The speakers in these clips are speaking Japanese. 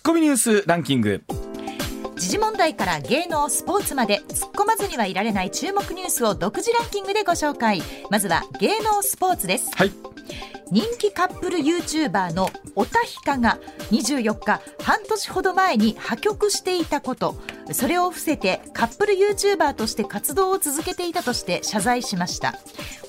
ッコミニュースランキング。時事問題から芸能スポーツまで。突っ込まずにはいられない注目ニュースを独自ランキングでご紹介。まずは芸能スポーツです。はい。人気カップル YouTuber のオタヒカが24日半年ほど前に破局していたことそれを伏せてカップル YouTuber として活動を続けていたとして謝罪しました。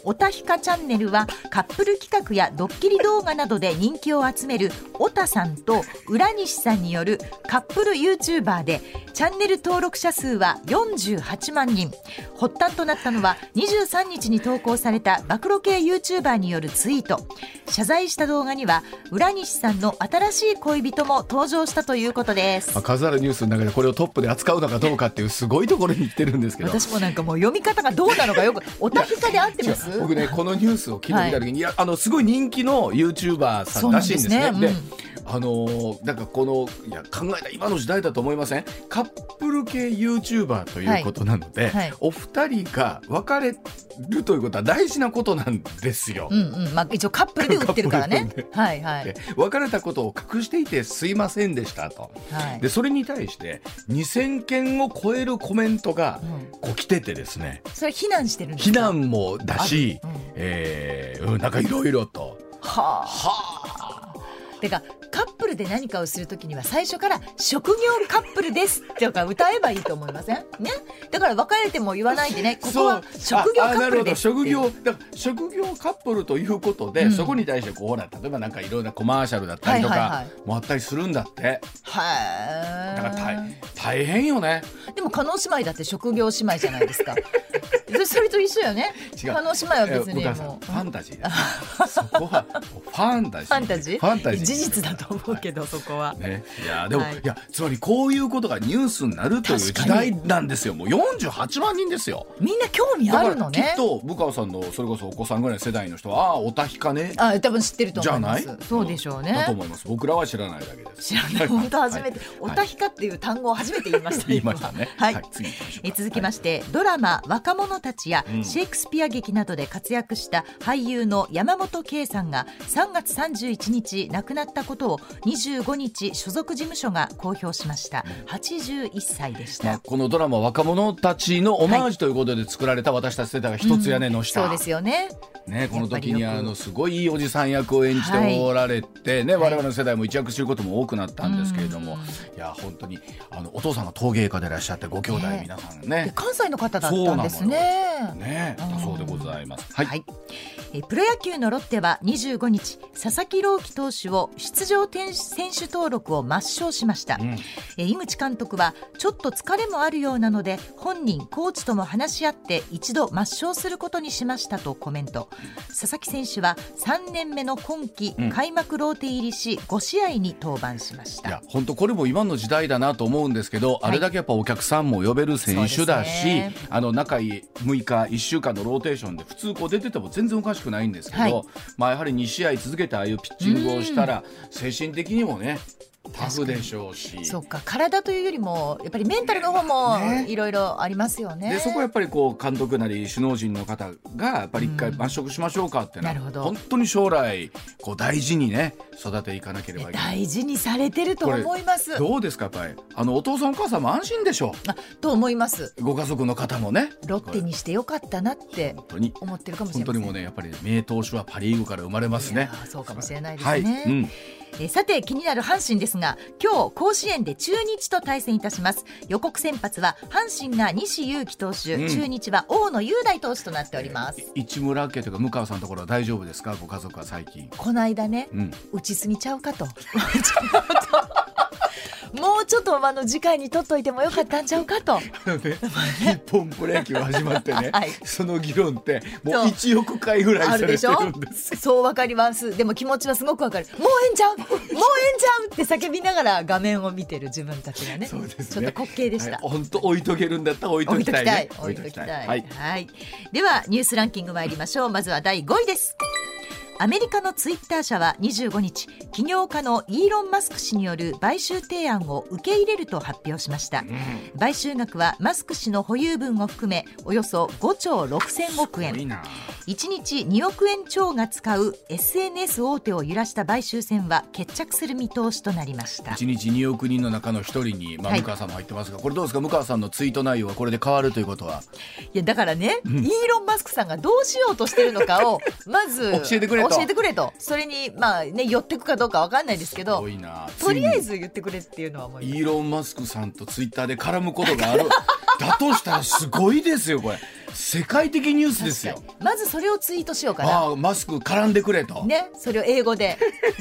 オタヒカチャンネルはカップル企画やドッキリ動画などで人気を集めるオタさんと浦西さんによるカップル YouTuber でチャンネル登録者数は48万人。発端となったのは23日に投稿された暴露系 YouTuber によるツイート。謝罪した動画には浦西さんの新しい恋人も登場したということです。まあ、数あるニュースの中でこれをトップで扱うのかどうかっていうすごいところに来てるんですけど。私もなんかもう読み方がどうなのかよくおたひかで合ってます？僕ねこのニュースを聞いてみた時に、い、やあのすごい人気の YouTuber さんらしいんですね。ですね。であのーなんかこのいや考えた今の時代だと思いません？カップル系 YouTuber ということなので、はいはい。お二人が別れるということは大事なことなんですよ。うんうん。まあ一応カップルで売ってるからね。はいはい。で別れたことを隠していてすいませんでしたと。はい。でそれに対して2000件を超えるコメントがうん。こう来ててですね。それ非難してるんです非か難もだし、うん。えーうんなんかいろいろと。はあ。はてかカ Cup ップルで何かをするときには最初から職業カップルですってか歌えばいいと思いません？ね。だから別れても言わないでね。ここは職業カああなるほどップルです。職業だから職業カップルということで、うん。そこに対してこうほら例えばなんかいろんなコマーシャルだったりとかもあったりするんだって、はだから大い大変よね。でも加納姉妹だって職業姉妹じゃないですか。そそれと一緒よね。違う。加納姉妹は別にもう。ファンタジーだ そこはファンタジー。ファンタジー？ファンタジー。事実だと思うけど、そこは。ね、いやでも、はい。い、やつまりこういうことがニュースになるという時代なんですよ。もう48万人ですよ。みんな興味あるのね。きっ。と武川さんのそれこそお子さんぐらいの世代の人はああおたひかね。あ、多分知ってると思います。じゃない？そうでしょうね。だと。思います。僕らは知らないだけです。知らない。本当初めて、おたひひかっていう単語を初めて言いました。言いましたね。はい。次行きましょうえ続きまして、ドラマ「若者たち」やうん。シェイクスピア劇などで活躍した俳優の山本圭さんが3月31日亡くなったことを25日所属事務所が公表しました。81歳でした、まあ、このドラマ若者たちのオマージュということで作られた私たち世代が一つ屋根の下、そうですよね。ね、この時にあのすごいいいおじさん役を演じておられて、ねはい。我々の世代も一躍することも多くなったんですけれども、うん。いや本当にあのお父さんが陶芸家でいらっしゃってご兄弟ね皆さんでね関西の方だったんですね。ねだそうでございます。はい、はい。えプロ野球のロッテは25日佐々木朗希投手を出場選手登録を抹消しました、うん。え井口監督はちょっと疲れもあるようなので本人コーチとも話し合って一度抹消することにしましたとコメント。佐々木選手は3年目の今季、うん。開幕ローテ入りし5試合に登板しました。いや本当これも今の時代だなと思うんですけど、あれだけやっぱお客さんも呼べる選手だし、ね。あの中6日1週間のローテーションで普通こう出てても全然おかしくないんですけど、はい。まあやはり2試合続けてああいうピッチングをしたら精神的にもねタフでしょうし。そうか。体というよりもやっぱりメンタルの方もね。いろいろありますよね。でそこはやっぱりこう監督なり首脳陣の方がやっぱり一回うん。抹食しましょうかっていうるほど。本当に将来こう大事にね育てていかなければいけない。大事にされてると思います。どうですかやっぱり？あのお父さんお母さんも安心でしょあと思います。うご家族の方もね。ロッテにしてよかったなって本当に。思ってるかもしれません。本当にもうねやっぱり名投手はパ・リーグから生まれますね。そうかもしれないですはい、ね、うん、えーさて気になる阪神ですが今日甲子園で中日と対戦いたします。予告先発は阪神が西勇輝投手、うん。中日は大野雄大投手となっております、市村家というか向川さんのところは大丈夫ですか？ご家族は最近。この間ねうん、打ちすぎちゃうかと もうちょっとあの次回に取っといてもよかったんちゃうかと。日本プロ野球始まってね、はい。その議論ってもそう。う1億回ぐらいされてあるでしょるんですよ。そうわかります。でも気持ちはすごくわかる。もうええんちゃう？もうええんちゃう？って叫びながら画面を見てる自分たちがね。そうですね。ちょっと滑稽でした、はい。本当置いとけるんだったら置いときたいね。置いときたい。はい。はい、ではニュースランキング参りましょう。まずは第5位ですアメリカのツイッター社は25日起業家のイーロン・マスク氏による買収提案を受け入れると発表しました、買収額はマスク氏の保有分を含めおよそ5兆6000億円。いいな。1日2億円超が使う SNS 大手を揺らした買収戦は決着する見通しとなりました。1日2億人の中の1人に、まあ、はい。向川さんも入ってますが、これどうですか？向川さんのツイート内容はこれで変わるということは？いやだからね、イーロン・マスクさんがどうしようとしてるのかをまず 教えてくれと教えてくれと。それにまあね寄ってくかどうかわかんないですけど多いな。とりあえつず言ってくれっていうのはイーロン・マスクさんとツイッターで絡むことがある。だとしたらすごいですよこれ。世界的ニュースですよ。まずそれをツイートしようかな。ああマスク絡んでくれと、ね、それを英語で。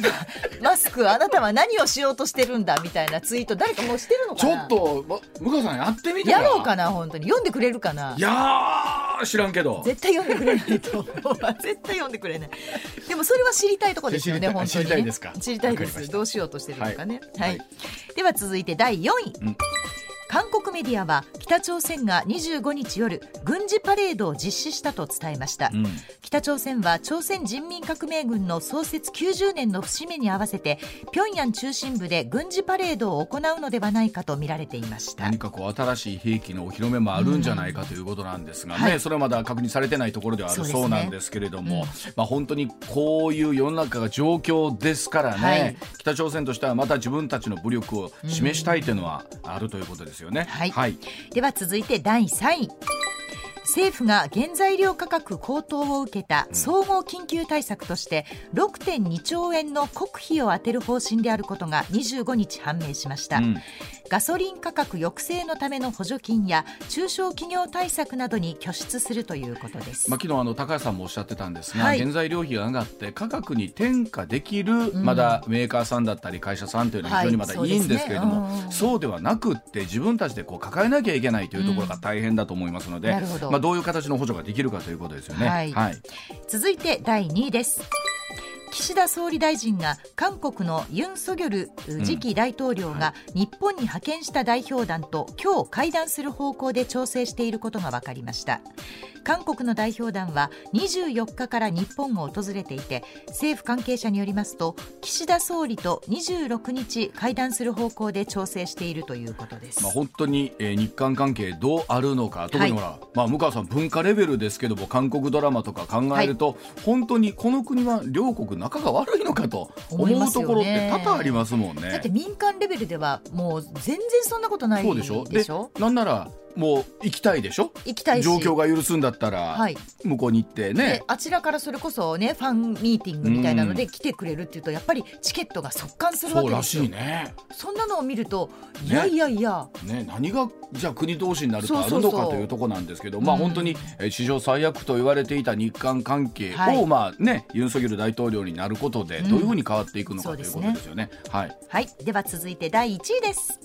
マスクあなたは何をしようとしてるんだみたいなツイート誰かもうしてるのちょかなっと、ま、向川さんやってみてやろうかな本当に。読んでくれるかな？いやー知らんけど。絶対読んでくれないと。絶対読んでくれない。でもそれは知りたいところですよね知りたい本当に、ね、知りたいですか？知りたいでわかりました。すどうしようとしてるのかね。ははい。い、では続いて第4位、うん韓国メディアは北朝鮮が25日夜軍事パレードを実施したと伝えました、うん。北朝鮮は朝鮮人民革命軍の創設90年の節目に合わせて平壌中心部で軍事パレードを行うのではないかと見られていました。何かこう新しい兵器のお披露目もあるんじゃないかということなんですがね、はい。それはまだ確認されてないところではあるそうなんですけれども、まあ、本当にこういう世の中が状況ですからね、はい。北朝鮮としてはまた自分たちの武力を示したいというのはあるということですよね。はい。はい、では続いて第3位。政府が原材料価格高騰を受けた総合緊急対策として6.2兆円の国費を充てる方針であることが25日判明しました、うんガソリン価格抑制のための補助金や中小企業対策などに拠出するということです、まあ、昨日あの高橋さんもおっしゃってたんですが、はい。原材料費が上がって価格に転嫁できる、んまだメーカーさんだったり会社さんというのは非常にまだいいんですけれども、はいそうね。うんそうではなくって自分たちでこう抱えなきゃいけないというところが大変だと思いますので、なるほど。まあ、どういう形の補助ができるかということですよね。はい。続いて第2位です岸田総理大臣が韓国のユン・ソギョル次期大統領が日本に派遣した代表団と今日会談する方向で調整していることが分かりました。韓国の代表団は24日から日本を訪れていて政府関係者によりますと岸田総理と26日会談する方向で調整しているということです、まあ、本当に、えー日韓関係どうあるのか。特にほら、まあ、向川さん文化レベルですけども韓国ドラマとか考えると、本当にこの国は両国仲が悪いのかと思うところって多々ありますもんね。だって民間レベルではもう全然そんなことないでしょ？でしょ？なんならもう行きたいでしょ？行きたいし。状況が許すんだったら、はい。向こうに行ってでねあちらからそれこそねファンミーティングみたいなので来てくれるっていうとやっぱりチケットが速乾するわそうらけですよ。しいね。そんなのを見るといねやいやいや、ね。何がじゃあ国同士になるとあるそうそう。そうのかというところなんですけどまあうん本当にえー史上最悪と言われていた日韓関係を、はい。まあねユン・ソギョル大統領になることでうん。どういうふうに変わっていくのか、というそうですね。ことですよね。はい。はい。では続いて第1位です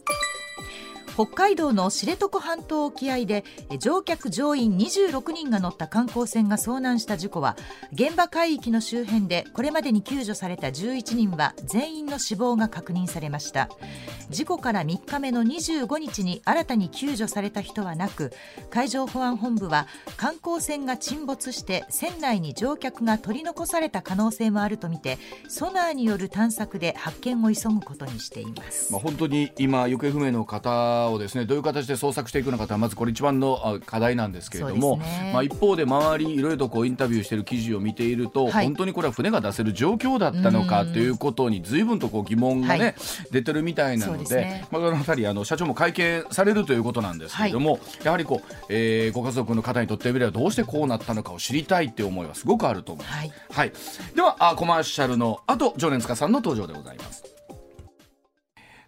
北海道の知床半島沖合で乗客乗員26人が乗った観光船が遭難した事故は現場海域の周辺でこれまでに救助された11人は全員の死亡が確認されました事故から3日目の25日に新たに救助された人はなく海上保安本部は観光船が沈没して船内に乗客が取り残された可能性もあるとみてソナーによる探索で発見を急ぐことにしています。まあ、本当に今行方不明の方をですねどういう形で捜索していくのかというのはまずこれ一番のあ課題なんですけれども、ね。まあ、一方で周りいろいろとこうインタビューしている記事を見ていると、はい。本当にこれは船が出せる状況だったのかということに随分とこう疑問がね、はい。出てるみたいなのでね。まあ、そのあたりあの社長も会見されるということなんですけれども、やはりこう、えーご家族の方にとってみればどうしてこうなったのかを知りたいっていう思いはすごくあると思います。はい。はい、ではあコマーシャルの後常連塚さんの登場でございます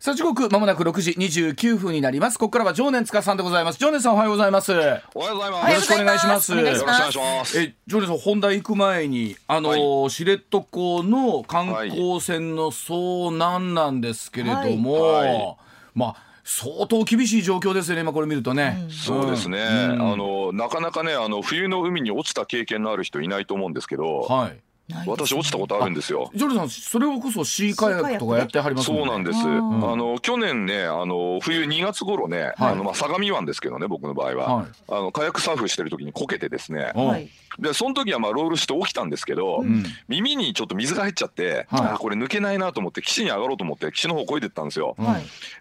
さあ時刻まもなく6時29分になります。ここからは常年塚さんでございます。常年さんおはようございます。よおはようございます。よろしくお願いします。お願いします。よろしくお願いします。え常年さん本題行く前にあのー知床の観光船の遭難なんですけれども、はい。はい。まあ相当厳しい状況ですよね今これ見るとね、そうですね、うん。あのなかなかねあの冬の海に落ちた経験のある人いないと思うんですけど、はい私落ちたことあるんですよ。ジョルさんそれこそシーカヤックとかやってはりますね。そうなんです。あうん。の去年ね、あの冬2月頃ね、はい。あのまあ相模湾ですけどね、僕の場合は、はい。あのカヤックサーフしてる時にこけてですね。うんはい。でその時はまあロールして起きたんですけど、うん。耳にちょっと水が入っちゃって、はい。あこれ抜けないなと思って岸に上がろうと思って岸の方越えてったんですよ。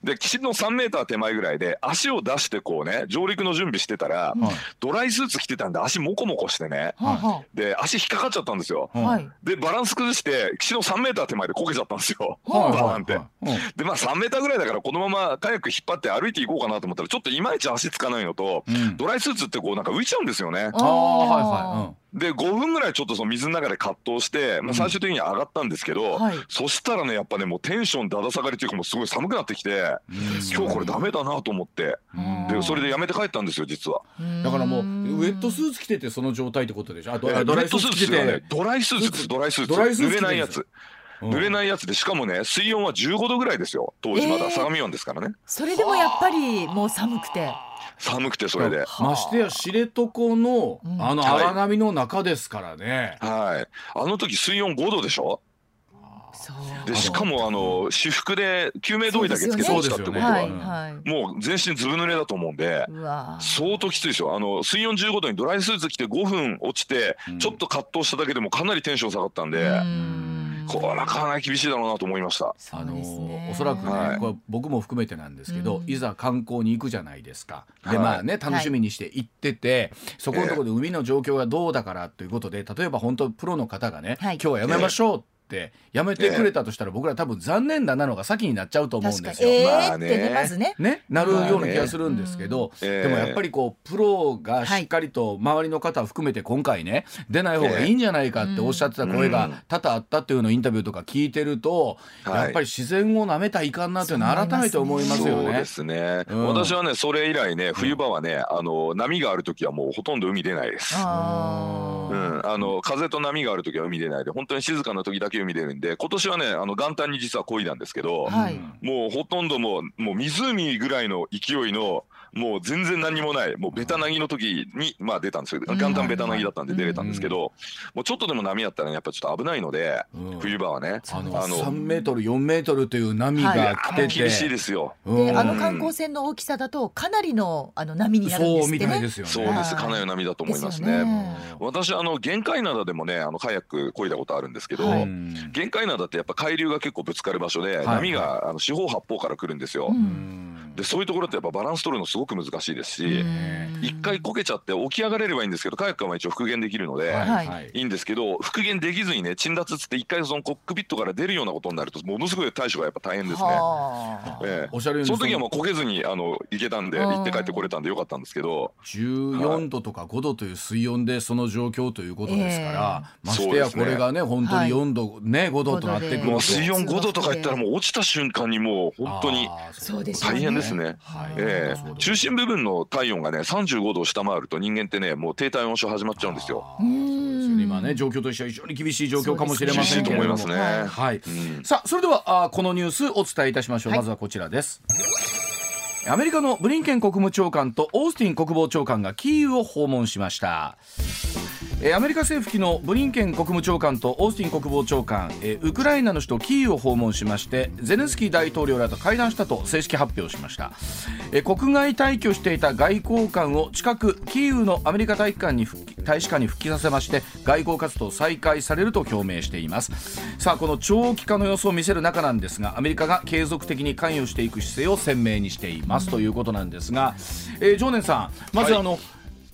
で岸の3メーター手前ぐらいで足を出してこうね上陸の準備してたら、はい。ドライスーツ着てたんで足モコモコしてね。はで足引っかかっちゃったんですよ。い。でバランス崩して岸の3メーター手前でこけちゃったんですよ。はい。バーンって。はいはいでまあ3メーターぐらいだからこのままカヤック引っ張って歩いていこうかなと思ったらちょっといまいち足つかないのと、うん。ドライスーツってこうなんか浮いちゃうんですよね。ああはいはいで5分ぐらいちょっとその水の中で葛藤して、まあ、最終的には上がったんですけど、はい。そしたらねやっぱねもうテンションだだ下がりというかもうすごい寒くなってきて、うん。今日これダメだなと思ってうん。でそれでやめて帰ったんですよ実は。だからもうウェットスーツ着ててその状態ってことでしょ？あドライスーツ着てドライスーツですよね。てドライスーツですドライスーツ。ドライスーツ着てる。濡れないやつ。濡れないやつでしかもね水温は15度ぐらいですよ。当時まえー。だ相模湾ですからね。それでもやっぱりもう寒くて寒くてそれで。ましてや知床のうん。あのはい。荒波の中ですからね、はい、あの時水温5度でしょ？そう。でしかもあの私服で救命胴衣だけつけて落ちたってことは、はいはい。もう全身ずぶ濡れだと思うんで相当きついですよ。あの水温15度にドライスーツ着て5分落ちてうん。ちょっと葛藤しただけでもかなりテンション下がったんで、うんこれはかなり厳しいだろうなと思いました。そあのおそらくね、はい。これ僕も含めてなんですけど、うん。いざ観光に行くじゃないですか。ではい。まあね楽しみにして行ってて、そこのところで海の状況がどうだからということで例えば本当プロの方がね、はい。今日はやめましょうってやめてくれたとしたら僕ら多分残念だなのが先になっちゃうと思うんですよ。に。えーってねまずね。ね、なるような気がするんですけど、でもやっぱりこうプロがしっかりと周りの方を含めて今回ね出ない方がいいんじゃないかっておっしゃってた声が多々あったっていうのをインタビューとか聞いてると、はい。やっぱり自然をなめたらいかんなというのは改めて思いますよね。そうで。すね、うん。私はねそれ以来ね冬場はねあの波がある時はもうほとんど海出ないです。うん、あの風と波がある時は海出ないで本当に静かな時だけ海出るんで今年はねあの元旦に実は漕いだんですけど、はい。もうほとんどもうもう湖ぐらいの勢いのもう全然何もない。もうベタなぎの時にまあ出たんですよ。元旦ベタなぎだったんで出れたんですけど、もうちょっとでも波あったらねやっぱちょっと危ないので、うん。冬場はね。あのあの3メートル4メートルという波が来てて、厳しいですよ。うん。であの観光船の大きさだとかなりのあの波になるんでそうみすってね。たいですよね。そうです、はいかなりの波だと思いますね。ね私あの限界灘でもねあのカヤック漕いだことあるんですけど、はい。うん限界灘ってやっぱ海流が結構ぶつかる場所で、はい。波があの四方八方から来るんですよ。でそういうところってやっぱバランス取るのすごく難しいですし、うん。一回こけちゃって起き上がれればいいんですけどカヤックはまあ一応復元できるので。はい。はい。い。いんですけど復元できずにね沈脱っつって一回そのコックピットから出るようなことになるとものすごい対処がやっぱ大変ですね。はあ。ええ。おっしゃるようにその時はもうこけずにあの行けたんでうん。行って帰ってこれたんでよかったんですけど。14度とか5度という水温でその状況ということですから、ええ。ましてやこれがね本当に4度、ね5度となってくると。もう水温5度とかいったらもう落ちた瞬間にもう本当に大変ですね。はい。え中心部分の体温がね35度を下回ると人間ってねもう低体温症始まっちゃうんですよ。今ね状況としては非常に厳しい状況かもしれませんけれども。厳しいと思いますね。はい、うん。さあそれではあーこのニュースお伝えいたしましょう、はいまずはこちらです。アメリカのブリンケン国務長官とオースティン国防長官がキーウを訪問しましたえーアメリカ政府機のブリンケン国務長官とオースティン国防長官、えーウクライナの首都キーウを訪問しましてゼレンスキー大統領らと会談したと正式発表しました、えー国外退去していた外交官を近くキーウのアメリカ大使館に復帰大使館に復帰させまして外交活動再開されると表明しています。さあこの長期化の様子を見せる中なんですがアメリカが継続的に関与していく姿勢を鮮明にしていますということなんですが、えー常念さんまずはい。あの、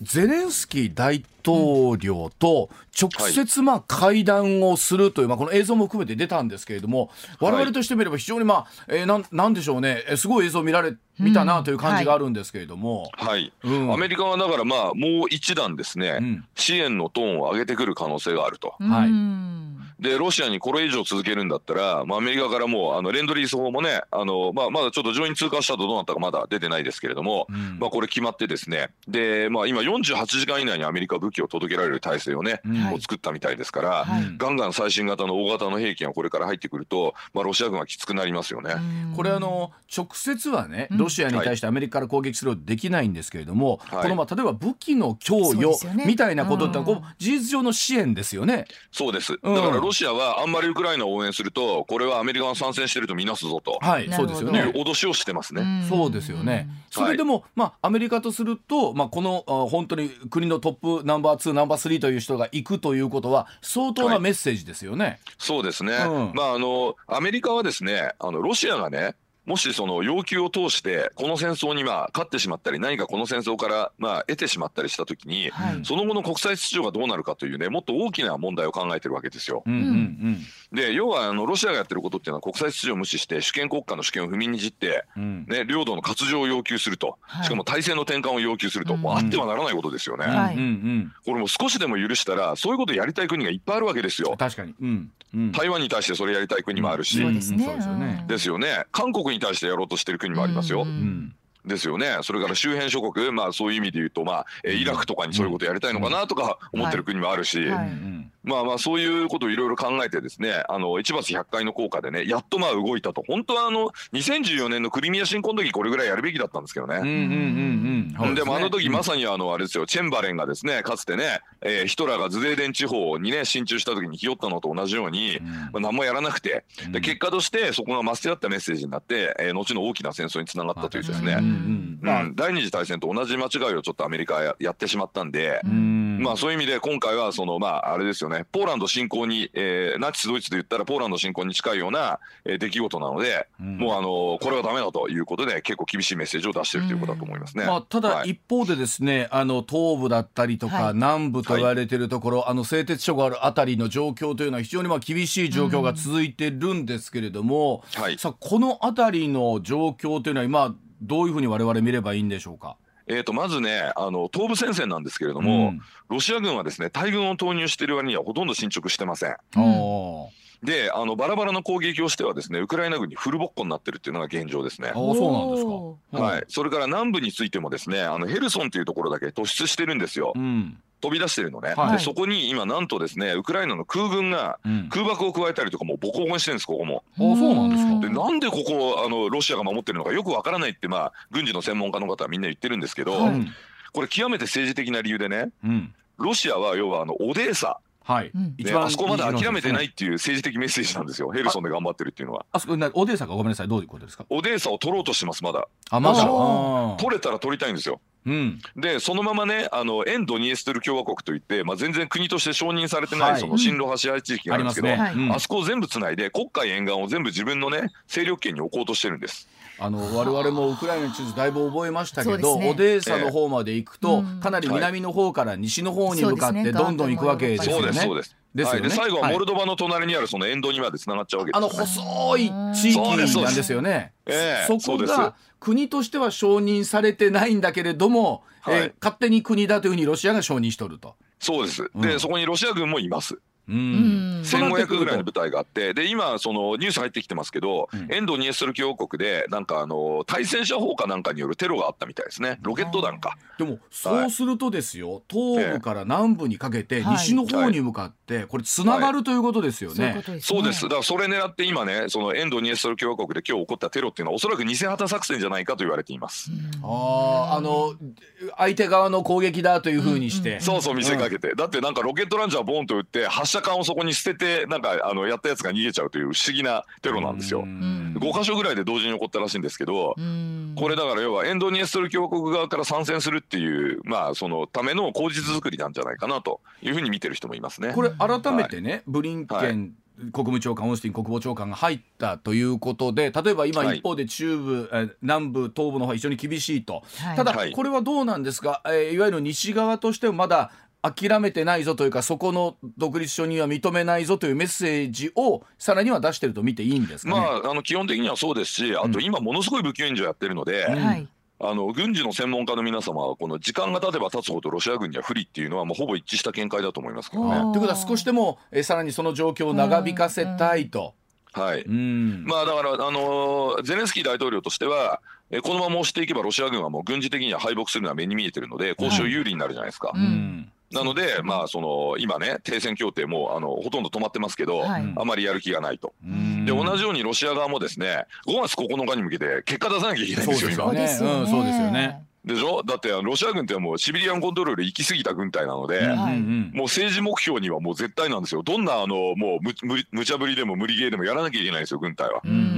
ゼレンスキー大統領と直接まあ会談をするという、まあ、この映像も含めて出たんですけれども我々としてみれば非常にまあ、えーなんなんでしょうね。えーすごい映像見られ見たなという感じがあるんですけれども、はい、うん。アメリカはだからまあもう一段ですね、うん。支援のトーンを上げてくる可能性があると。はい。うんでロシアにこれ以上続けるんだったら、まあ、アメリカからもうあのレンドリース法もねあの、まあ、まだちょっと上院通過したとどうなったかまだ出てないですけれども、うん。まあ、これ決まってですねで、まあ、今48時間以内にアメリカは武器を届けられる体制をね、うん。もう作ったみたいですから、はい。ガンガン最新型の大型の兵器がこれから入ってくると、まあ、ロシア軍はきつくなりますよね。これあの直接はねうん。ロシアに対してアメリカから攻撃することできないんですけれども、はい。このまあ例えば武器の供与みたいなことってのはこうん。う事実上の支援ですよね。そうです。うん。だからロシアはあんまりウクライナを応援すると、これはアメリカが参戦してるとみなすぞとはい、そうですよね。脅しをしてますね。んそうですよね。それでも、まあアメリカとすると、まあこのあ本当に国のトップナンバー2ナンバー3という人が行くということは相当なメッセージですよね。そうですね。うんまああのアメリカはですね、あのロシアがね。もしその要求を通してこの戦争にまあ勝ってしまったり何かこの戦争からまあ得てしまったりしたときにはいその後の国際秩序がどうなるかというねもっと大きな問題を考えてるわけですよ。うんうんうんで要はあのロシアがやってることっていうのは国際秩序を無視して主権国家の主権を踏みにじって、うんね、領土の割譲を要求するとはいしかも体制の転換を要求すると、うんもうあってはならないことですよね。はいうんうんこれもう少しでも許したらそういうことやりたい国がいっぱいあるわけですよ。確かに。うんうん。台湾に対してそれやりたい国もあるし、ですよね韓国に対してやろうとしてる国もありますよ。うん。うんですよね。それから周辺諸国まあそういう意味で言うとまあえーイラクとかにそういうことやりたいのかなとか思ってる国もあるし、まあまあそういうことをいろいろ考えてですねあの一罰百回の効果でねやっとまあ動いたと。本当はあの2014年のクリミア侵攻の時これぐらいやるべきだったんですけどね。うんうんうんうんでもあの時まささにあのあれですよチェンバレンがですねかつてね、えーヒトラーがズデーデン地方にね進駐した時にひよったのと同じように、まあ、何もやらなくてで結果としてそこが間違ったメッセージになって、えー後の大きな戦争につながったというですね、うん第二次大戦と同じ間違いをちょっとアメリカはややってしまったんで、うんまあそういう意味で今回はそのまああれですよね。ポーランド侵攻に、えーナチスドイツで言ったらポーランド侵攻に近いような、えー出来事なので、うん。もうあのこれはダメだということで結構厳しいメッセージを出してるということだと思いますね。まあ、ただはい。一方でですね、あの東部だったりとか、はい。南部と言われているところ、あの製鉄所があるあたりの状況というのは非常にまあ厳しい状況が続いてるんですけれども、はい。さあこのあたりの状況というのは今どういうふうに我々見ればいいんでしょうか？えー、とまずねあの東部戦線なんですけれども、うん。ロシア軍はですね大軍を投入している割にはほとんど進捗してません。うん。あであのバラバラの攻撃をしてはですねウクライナ軍にフルボッコになってるっていうのが現状ですね。あ。そうなんですか。はい、それから南部についてもですねあのヘルソンというところだけ突出してるんですよ。うん飛び出してるのね、はい。でそこに今なんとですねウクライナの空軍がうん、空爆を加えたりとかもうボコボコにしてるんですここも。あそうなんですか。でなんでここをあのロシアが守ってるのかよくわからないってまあ軍事の専門家の方はみんな言ってるんですけど、はい。うんこれ極めて政治的な理由でねうん。ロシアは要はあのオデーサ、はい、うん。ね、あそこまで諦めてないっていう政治的メッセージなんですよ。ヘルソンで頑張ってるっていうのは。あそこなオデーサかごめんなさい。どういうことですか？オデーサを取ろうとしてますまだ。あまだ。取れたら取りたいんですよ。うん。でそのままねあの沿ドニエストル共和国といって、まあ、全然国として承認されてない、はい。その親ロ派支配地域があるんですけど、ありますね、うん。あそこを全部つないで黒海沿岸を全部自分のね勢力圏に置こうとしてるんです。あの我々もウクライナの地図だいぶ覚えましたけど、ね。オデーサの方まで行くと、うん。かなり南の方から西の方に向かってどんどん行くわけですよね。そうですそうです。ですよねはい、で最後ははいモルドバの隣にあるその沿道にまで繋がっちゃうわけあのです、ね。細い地域なんですよね。ええそそこが国としては承認されてないんだけれども、はいえー勝手に国だというふうにロシアが承認しとると。そうです。うんで、そこにロシア軍もいます。うん。うん。そうなってくると1500ぐらいの部隊があって、で、今、そのニュース入ってきてますけど、うん。沿ドニエストル共和国で、なんかあの、対戦車砲かなんかによるテロがあったみたいですね。ロケット弾か。でもそうするとですよ、東部から南部にかけてはい。西の方に向かってこれつながるということですよね。ことですね。そうです。だからそれ狙って今ね、その沿ドニエストル共和国で今日起こったテロっていうのは、おそらく偽旗作戦じゃないかと言われています。あああの相手側の攻撃だというふうにして、そうそう見せかけて、だってなんかロケットランチャーボンと撃って発射管をそこに捨ててなんかあのやったやつが逃げちゃうという不思議なテロなんですよ。うん。5箇所ぐらいで同時に起こったらしいんですけど、うん。これだから要はエンドニエストル共和国側から参戦するっていうまあそのための口実作りなんじゃないかなというふうに見てる人もいますね。これ改めてね、ブリンケン、はい。国務長官オースティン国防長官が入ったということで例えば今はい。一方で中部、え南部東部の方が非常に厳しいと、はい。ただはい。これはどうなんですか、えーいわゆる西側としてもまだ諦めてないぞというかそこの独立承認は認めないぞというメッセージをさらには出してると見ていいんですかね？まああの基本的にはそうですし、あと今ものすごい武器援助やってるので、うんはいあの軍事の専門家の皆様はこの時間が経てば経つほどロシア軍には不利っていうのはもうほぼ一致した見解だと思いますけどね。ということは少しでも、えーさらにその状況を長引かせたいと。はい。うんまあだから、あのーゼレンスキー大統領としては、えーこのまま押していけばロシア軍はもう軍事的には敗北するのは目に見えてるので、交渉有利になるじゃないですか。ううんんなので、まあその今ね、停戦協定もあのほとんど止まってますけど、はいあまりやる気がないと。うんで、同じようにロシア側もですね、5月9日に向けて結果出さなきゃいけないんですよ、今。そうですよね。うんそうですよねでしょ？だってロシア軍ってもうシビリアンコントロール行き過ぎた軍隊なので、うんはいうんもう政治目標にはもう絶対なんですよ。どんなあのもうむむ無茶ぶりでも無理ゲーでもやらなきゃいけないんですよ、軍隊は。うんうんうんう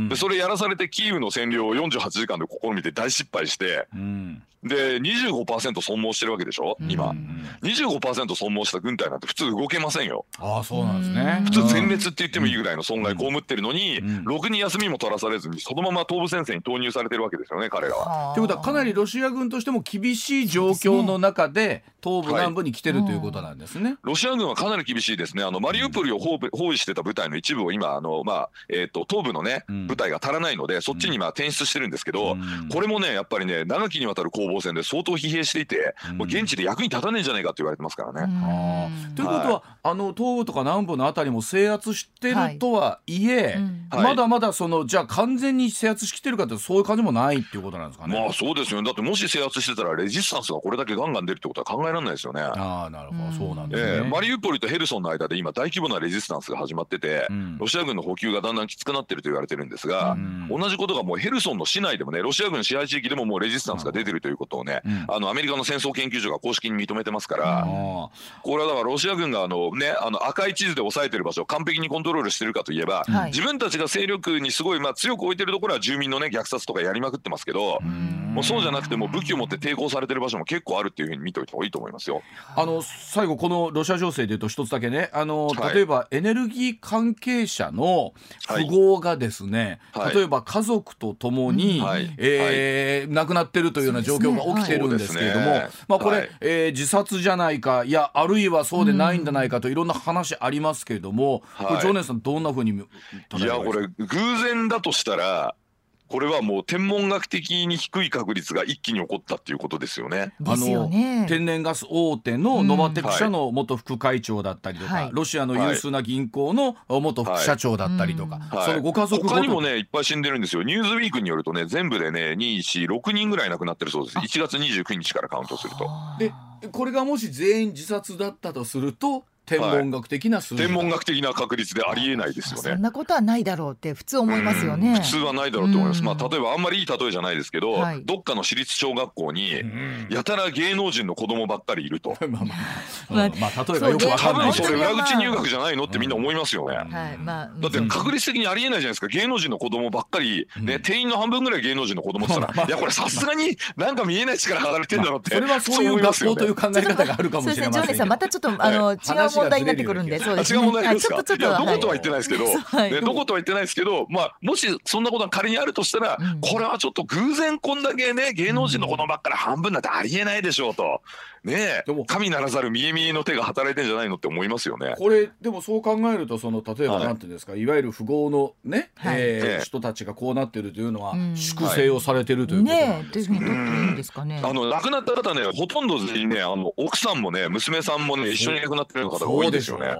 んでそれやらされてキーウの占領を48時間で試みて大失敗してうんで25%損耗してるわけでしょ今、うん25%損耗した軍隊なんて普通動けませんよああそうなんですね。普通全滅って言ってもいいぐらいの損害被ってるのに、うんろくに休みも取らされずにそのまま東部戦線に投入されてるわけですよね彼らは。ということはかなりロシア軍としても厳しい状況の中で東部南部に来てるということなんですね。ロシア軍はかなり厳しいですね、あのマリウポリを包囲包囲してた部隊の一部を今、あのまあえー、と東部の、ねうん部隊が足らないので、そっちにまあ転出してるんですけど、うんこれもね、やっぱりね、長きにわたる攻防戦で相当疲弊していて、うんもう現地で役に立たねえんじゃないかって言われてますからね。ということは、あの東部とか南部のあたりも制圧してるとはいえ、まだまだそのじゃあ完全に制圧しきてるかってそういう感じもないっていうことなんですかね。まあそうですよね、だってもし制圧してたら、レジスタンスがこれだけガンガン出るってことは考えられないですよね。あなるほど、そうなんですね。ええマリウポリとヘルソンの間で今、大規模なレジスタンスが始まってて、ロシア軍の補給がだんだんきつくなってると言われてるんですが、同じことがもうヘルソンの市内でもね、ロシア軍支配地域でももうレジスタンスが出てるということをね、うん。あのアメリカの戦争研究所が公式に認めてますから、あこれはだからロシア軍があの、ね、あの赤い地図で押さえてる場所を完璧にコントロールしてるかといえば、はい。自分たちが勢力にすごい、まあ、強く置いてるところは住民の、ね、虐殺とかやりまくってますけど、ーうん。もうそうじゃなくてもう武器を持って抵抗されてる場所も結構あるっていうふうに見ておいた方がいいと思いますよ。あの最後このロシア情勢でいうと一つだけねあのはい。例えばエネルギー関係者のはい。富豪がですね、はい。例えば家族とともに、うん。はい。えー亡くなってるというような状況が起きてるんですけれども、そうですねまあこれ、はい。えー自殺じゃないかいやあるいはそうでないんじゃないかといろんな話ありますけれども、はい。これ常念さんどんなふうにいやこれ偶然だとしたらこれはもう天文学的に低い確率が一気に起こったっていうことですよね。ですよね。天然ガス大手のノバテク社の元副会長だったりとか、はいロシアの有数な銀行の元副社長だったりとか、はいそのご家族ごと他にもねいっぱい死んでるんですよ。ニューズウィークによるとね全部でね2、4、6人ぐらい亡くなってるそうです。1月29日からカウントすると。でこれがもし全員自殺だったとすると天文学的な数字、天文学的な確率でありえないですよね。そんなことはないだろうって普通思いますよね。普通はないだろうと思います。うん。まあ例えばあんまりいい例えじゃないですけど、はい。どっかの私立小学校にうん。やたら芸能人の子供ばっかりいると。まあまあ、まあ例えばよくわか多んないけど分それ裏口入学じゃないのってみんな思いますよね。はい、まあ、だって確率的にありえないじゃないですか。芸能人の子供ばっかり、ねうん。定員の半分ぐらい芸能人の子供って言ったら、まあいやこれさすがになんか見えない力働いてんだろうって、それはそういう学校という考え方があるかもしれませんけど。そうですね、ジョーネさん、またちょっと、あの、違う問題になってくるんで、そうですね。あ違う問題で。すか、はいちょっと、ちょっと、い。やどことは言ってないですけど、はい。ね、どことは言ってないですけど、まあ、もしそんなことが仮にあるとしたら、うん。これはちょっと偶然こんだけね芸能人の子供ばっかり半分なんてありえないでしょうと。ねでも。神ならざる見え見えの手が働いてんじゃないのって思いますよね。これでもそう考えるとその例えばはい。なんていうんですか、い、わゆる富豪のね、はい。え人たちがこうなってるというのはうん。粛清をされてるということなんですか？ふうにとっていいんですかね。あの亡くなった方ねほとんど全員ねあの奥さんもね娘さんもね一緒に亡くなってる方が多いんですよね。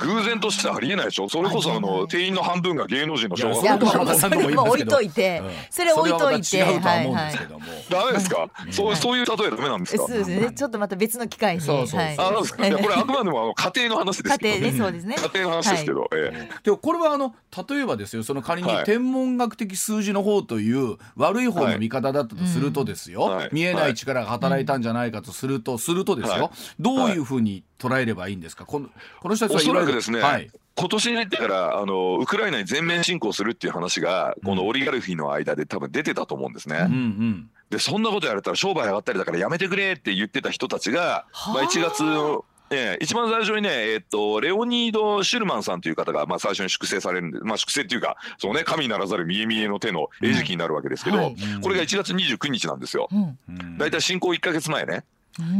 偶然としてありえないでしょ？それこそあの定員の半分が芸能人の小学いいや、校やもう、それも置いといて、それ置いといて、違うとは思うんではいはい。すけども、ダメですか、そうはいそういう例えダメなんですか？そうですね、ちょっとまた別の機会に。そうそうそう。はい。あなんですか。い。やこれあくまでもあの家庭の話ですけど。家庭ね、そうですね。家庭の話ですけど、ええ。でもこれはあの例えばですよ。その仮にはい。天文学的数字の方という悪い方の見方だったとするとですよ、はい。見えない力が働いたんじゃないかとすると、するとですよ、はい。どういうふうに捉えればいいんですか？このこの人たちおそはいわゆるらくですね、はい。今年に入ってからあのウクライナに全面侵攻するっていう話がこのオリガルフィーの間で多分出てたと思うんですね。うんうん。でそんなことやられたら商売上がったりだからやめてくれって言ってた人たちが、はあ。まあ、1月のええ一番最初にね、えっとレオニード・シュルマンさんという方が、まあ、最初に粛清されるんで、まあ、粛清っていうかそう、ね、神ならざる見え見えの手の餌食になるわけですけど、はい。うんこれが1月29日なんですよ。うん。うんだいたい侵攻1か月前ね。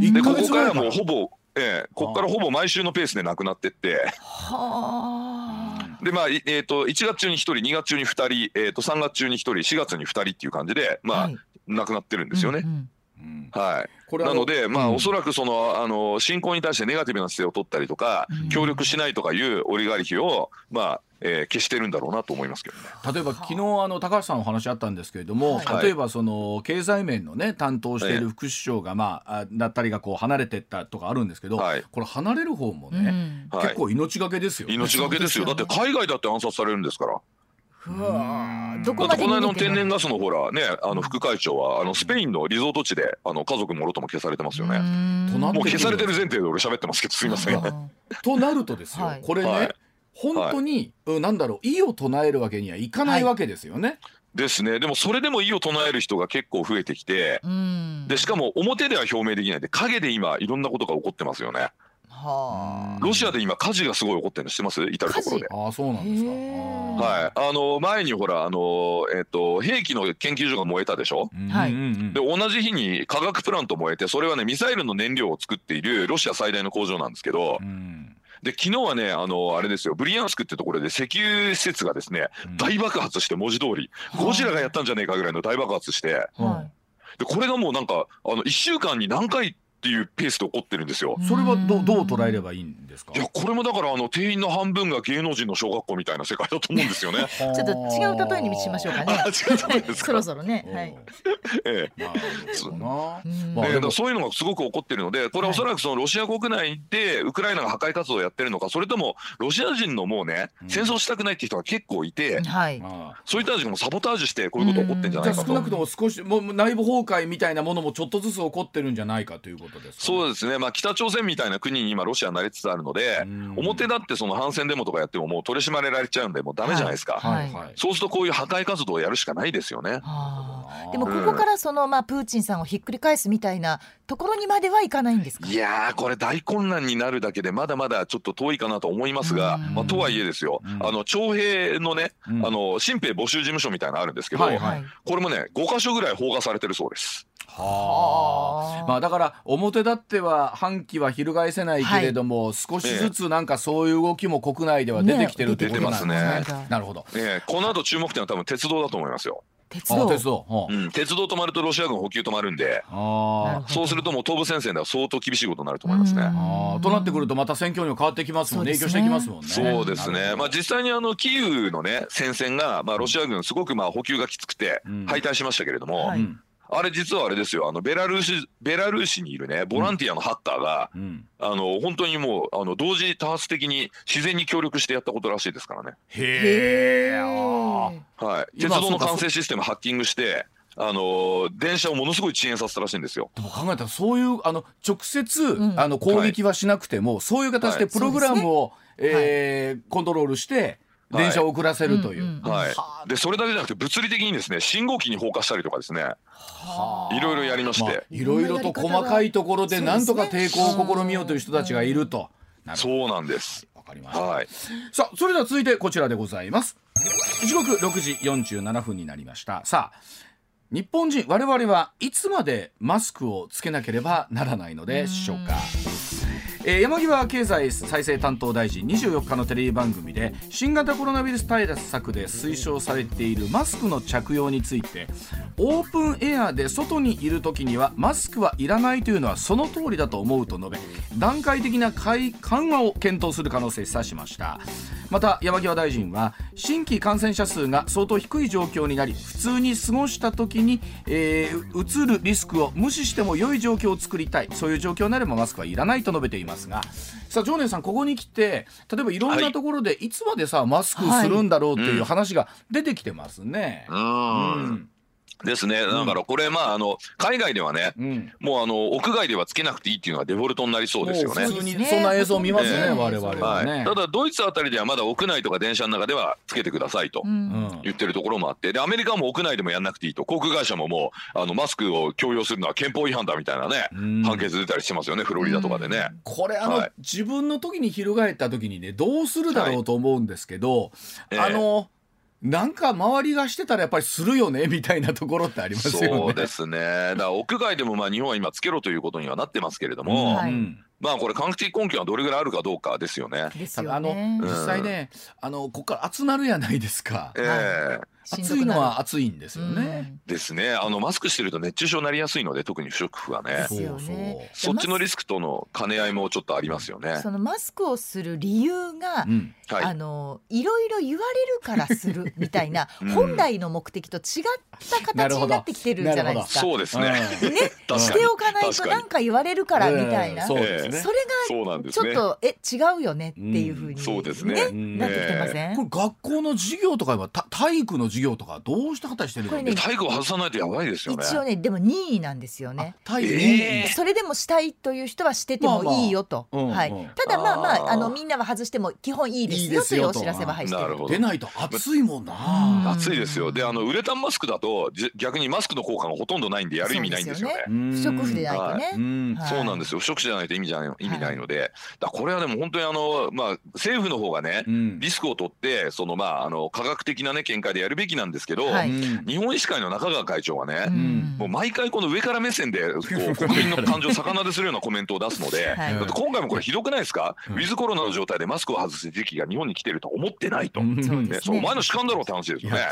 一でここからもうほぼ、ええここからほぼ毎週のペースでなくなってって。はあ。でまあいえー、と1月中に1人2月中に2人、えー、と3月中に1人4月に2人っていう感じで、まあはいなくなってるんですよね。うんうんはい、これあなので、まあ、うん。おそらくそのあの侵攻に対してネガティブな姿勢を取ったりとか、うん協力しないとかいうオリガルヒを、まあえー消してるんだろうなと思いますけどね。例えば昨日あの高橋さんお話あったんですけれども、はい。例えばその経済面のね担当している副首相がまああだったりがこう離れてったとかあるんですけど、はい。これ離れる方もね、うん。はい。結構命がけですよね。命がけですよ。だって海外だって暗殺されるんですから。どこだってこの間の天然ガスのほらねあの副会長はあのスペインのリゾート地であの家族もろとも消されてますよね。もう消されてる前提で俺喋ってますけどすいません。うん。となるとですよ、はい。これね、はい。本当に、うんなんだろう意を唱えるわけにはいかないわけですよね。ですね。でもそれでも意を唱える人が結構増えてきてうん。でしかも表では表明できないで陰で今いろんなことが起こってますよね。はあ。ロシアで今火事がすごい起こってるの知ってます？至る所で。ああそうなんですか。はい、あの前にほらあの、えっと兵器の研究所が燃えたでしょ？うんはい。で同じ日に化学プラント燃えてそれはねミサイルの燃料を作っているロシア最大の工場なんですけどうん。で昨日はねあのあれですよブリヤンスクってところで石油施設がですねうん。大爆発して文字通りゴジラがやったんじゃねえかぐらいの大爆発してはい。でこれがもうなんかあの1週間に何回っていうペースで起こってるんですよ。それはどどう捉えればいいんですか？いやこれもだからあの定員の半分が芸能人の小学校みたいな世界だと思うんですよね。ちょっと違う例えにしましょうかね。あ違うですか？そろそろね。はい。ええ。まあそういうのがすごく起こってるのでこれはおそらくそのロシア国内でウクライナが破壊活動をやってるのかそれともロシア人のもうねうん。戦争したくないって人が結構いてはい。そういった人たちもサボタージュしてこういうこと起こってんじゃないかと。じゃあ少なく。とも少しもう内部崩壊みたいなものもちょっとずつ起こってるんじゃないかということですか、そうですね、まあ、北朝鮮みたいな国に今ロシアなりつつあるのでうん。表だってその反戦デモとかやってももう取り締まれられちゃうんでもうダメじゃないですか、はい。はい。そうするとこういう破壊活動をやるしかないですよね。はああでもここからそのまあプーチンさんをひっくり返すみたいなところにまではいかないんですかいやーこれ大混乱になるだけでまだまだちょっと遠いかなと思いますが、うん。まあ、とはいえですよ、うん。あの徴兵のね、うん。あの新兵募集事務所みたいなのあるんですけど、はいはい。これもね5箇所ぐらい放火されてるそうです。はあ。まあだから表立っては反旗は翻せないけれども、少しずつなんかそういう動きも国内では出てきてるってことなんですね。ね出てますね。なるほど。ね、この後注目点は多分鉄道だと思いますよ。あ鉄道。鉄道。はうん、鉄道止まるとロシア軍補給止まるんで、そうするともう東部戦線では相当厳しいことになると思いますね。となってくるとまた戦況にも変わってきますもんねそうですね。影響してきますもんね。そうですね、まあ、実際にあのキーウのね戦線が、まあ、ロシア軍すごくまあ補給がきつくてうん。敗退しましたけれども、はい。うんあれ実はあれですよ。あのベラルーシベラルーシにいるねボランティアのハッカーが、うん。あの本当にもうあの同時多発的に自然に協力してやったことらしいですからね。へえ。はい、鉄今道の管制システムハッキングしてあの電車をものすごい遅延させたらしいんですよ。でも考えたらそういうあの直接、ん。あの攻撃はしなくても、そういう形でプログラムを、えーコントロールしてはい電車を遅らせるという。はい。はあ、でそれだけじゃなくて物理的にですね信号機に放火したりとかですね。はあ。いろいろやりまして、まあいろいろと細かいところでなんとか抵抗を試みようという人たちがいると。そうなんです。どわかりました。はい。さあそれでは続いてこちらでございます。時刻6時47分になりました。さあ日本人我々はいつまでマスクをつけなければならないのでしょうか？えー山際経済再生担当大臣24日のテレビ番組で新型コロナウイルス対策で推奨されているマスクの着用についてオープンエアで外にいる時にはマスクはいらないというのはその通りだと思うと述べ段階的な緩和を検討する可能性を示唆しました。また山際大臣は新規感染者数が相当低い状況になり普通に過ごした時に、えー、うつるリスクを無視しても良い状況を作りたい。そういう状況になればマスクはいらないと述べています。が。さあ常念さんここに来て例えばいろんなところでいつまでさマスクするんだろうっていう話が出てきてますね。ううんんですね。だからこれまああの海外ではねうん。もうあの屋外ではつけなくていいっていうのがデフォルトになりそうですよね。もう。普通にそんな映像見ますねええ我々ははね。い、ただドイツあたりではまだ屋内とか電車の中ではつけてくださいと言ってるところもあってでアメリカも屋内でもやんなくていいと。航空会社ももうあのマスクを強要するのは憲法違反だみたいなねうん。判決出たりしてますよねフロリダとかでね。これあの、はい。自分の時に翻った時にねどうするだろうと思うんですけど、ええ。あのなんか周りがしてたらやっぱりするよねみたいなところってありますよね。そうですねだから屋外でもまあ日本は今つけろということにはなってますけれども、はいうんまあこれ科学的根拠はどれぐらいあるかどうかですよね。ですただあのよね実際ね、あのここから熱なるやないですか。ええしんどくなる暑いのは暑いんですよね。ですね。あのマスクしてると熱中症になりやすいので特に不織布はね。ですよね。そっちのリスクとの兼ね合いもちょっとありますよね。そのマスクをする理由が、うん。はい。あのいろいろ言われるからするみたいな、うん。本来の目的と違った形になってきてるじゃないですか。そうですね。ね、しておかないとなんか言われるからみたいな、うん。そうですね。それがちょっと、え違うよねっていうふうに、うん。そうですね。うんなってきてません、これ学校の授業とかはた体育の授業とかどうした方してるのこれね体育を外さないとやばいですよね。一応ねでも任意なんですよね。体育えー。それでもしたいという人はしててもいいよと、まあまあ。はいうん。うんただまあまああのみんなは外しても基本いいですいいですよと。いうお知らせは入ってる。なるほど。出ないと暑いもんな。うん。暑いですよ。であのウレタンマスクだとじ逆にマスクの効果がほとんどないんでやる意味ないんですよね。うん。不織布でないとね、うん。はい。そうなんですよ。不織布じゃないと意味じゃない。意味ないので、だからこれはでも本当にあのまあ政府の方がね、うん。リスクを取ってそのまああの科学的なね見解でやるべきなんですけど、はい。うん日本医師会の中川会長はね、うん。もう毎回この上から目線でこう 国民の感情を逆なでするようなコメントを出すので、はい。今回もこれひどくないですか、うん。ウィズコロナの状態でマスクを外す時期が日本に来てるとは思ってないと、うん。ね。そうお前の主観だろうって話ですよね。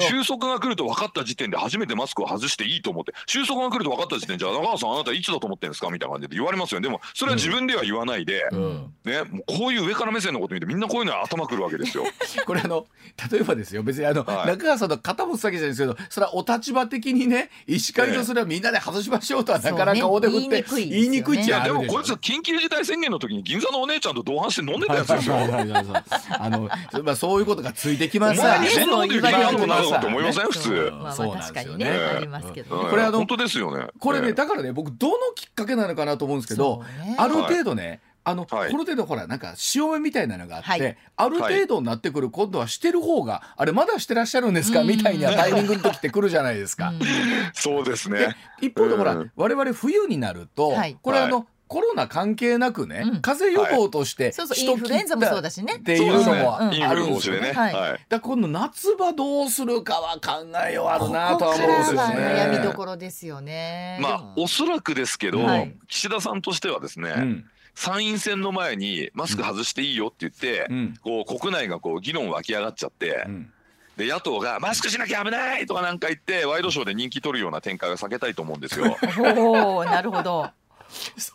収束が来ると分かった時点で初めてマスクを外していいと思って。収束が来ると分かった時点でじゃあ中川さんあなたいつだと思ってるんですか？みたいな感じで言われますよね。でもそれは自分では言わないで、うん。ね、もうこういう上から目線のこと見てみんなこういうのは頭くるわけですよ。これあの例えばですよ。別にあの、はい中川さんの肩持つわけじゃないですけどそれはお立場的にね医師会とすればみんなで外しましょうとはなかなか大手振って言いにくいっいちゃでもこいつ緊急事態宣言の時に銀座のお姉ちゃんと同伴して飲んでたやつですよ。はいはいはいはいあの、まあ、そういうことがついてきます。お前にねそんなこと言う気になると思い。ませんね。普通。まあそうなんですよね。ありますけど。これあの本当ですよね。これねええ。だからね僕どのきっかけなのかなと思うんですけど、ある程度ね、あの、はい。この程度ほらなんか潮目みたいなのがあって、はい。ある程度になってくる今度はしてる方があれまだしてらっしゃるんですかうん。みたいなタイミングの時って来るじゃないですか。うん。そうですでね。一方でほら、うん。我々冬になると、はい。これあの、はコロナ関係なくね、うん。風邪予防として、そうそうしときインフルエンザもそうだしね。っていうのもあるんですよね。ね。はいはい。だから今度夏場どうするかは考えようあるなとは思うんですよはね。悩みどころですよね。まあおそらくですけど、はい。岸田さんとしてはですね、うん参院選の前にマスク外していいよって言って、うんこう国内がこう議論湧き上がっちゃって、うんで野党がマスクしなきゃ危ないとかなんか言ってワイドショーで人気取るような展開は避けたいと思うんですよ。おおなるほど。